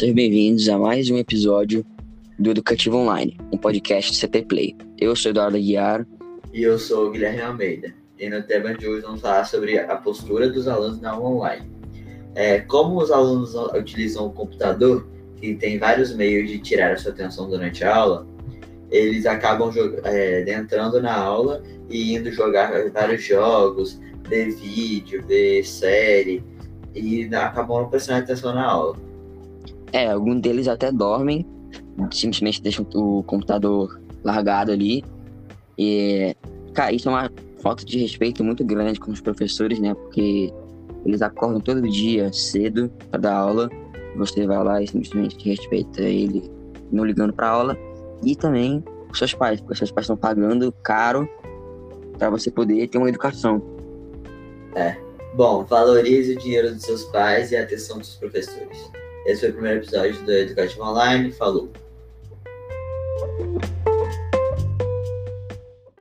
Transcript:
Sejam bem-vindos a mais um episódio do Educativo Online, um podcast CT Play. Eu sou Eduardo Aguiar. E eu sou o Guilherme Almeida. E no tema de hoje vamos falar sobre a postura dos alunos na aula online. É, como os alunos utilizam o computador, que tem vários meios de tirar a sua atenção durante a aula, eles acabam é, entrando na aula e indo jogar vários jogos, ver vídeo, ver série, e acabam prestando atenção na aula. É, alguns deles até dormem, simplesmente deixam o computador largado ali. E, cara, isso é uma falta de respeito muito grande com os professores, né? Porque eles acordam todo dia cedo para dar aula. Você vai lá e simplesmente respeita ele, não ligando para aula. E também os seus pais, porque os seus pais estão pagando caro para você poder ter uma educação. É. Bom, valorize o dinheiro dos seus pais e a atenção dos professores. Esse foi o primeiro episódio do Educativo Online. Falou!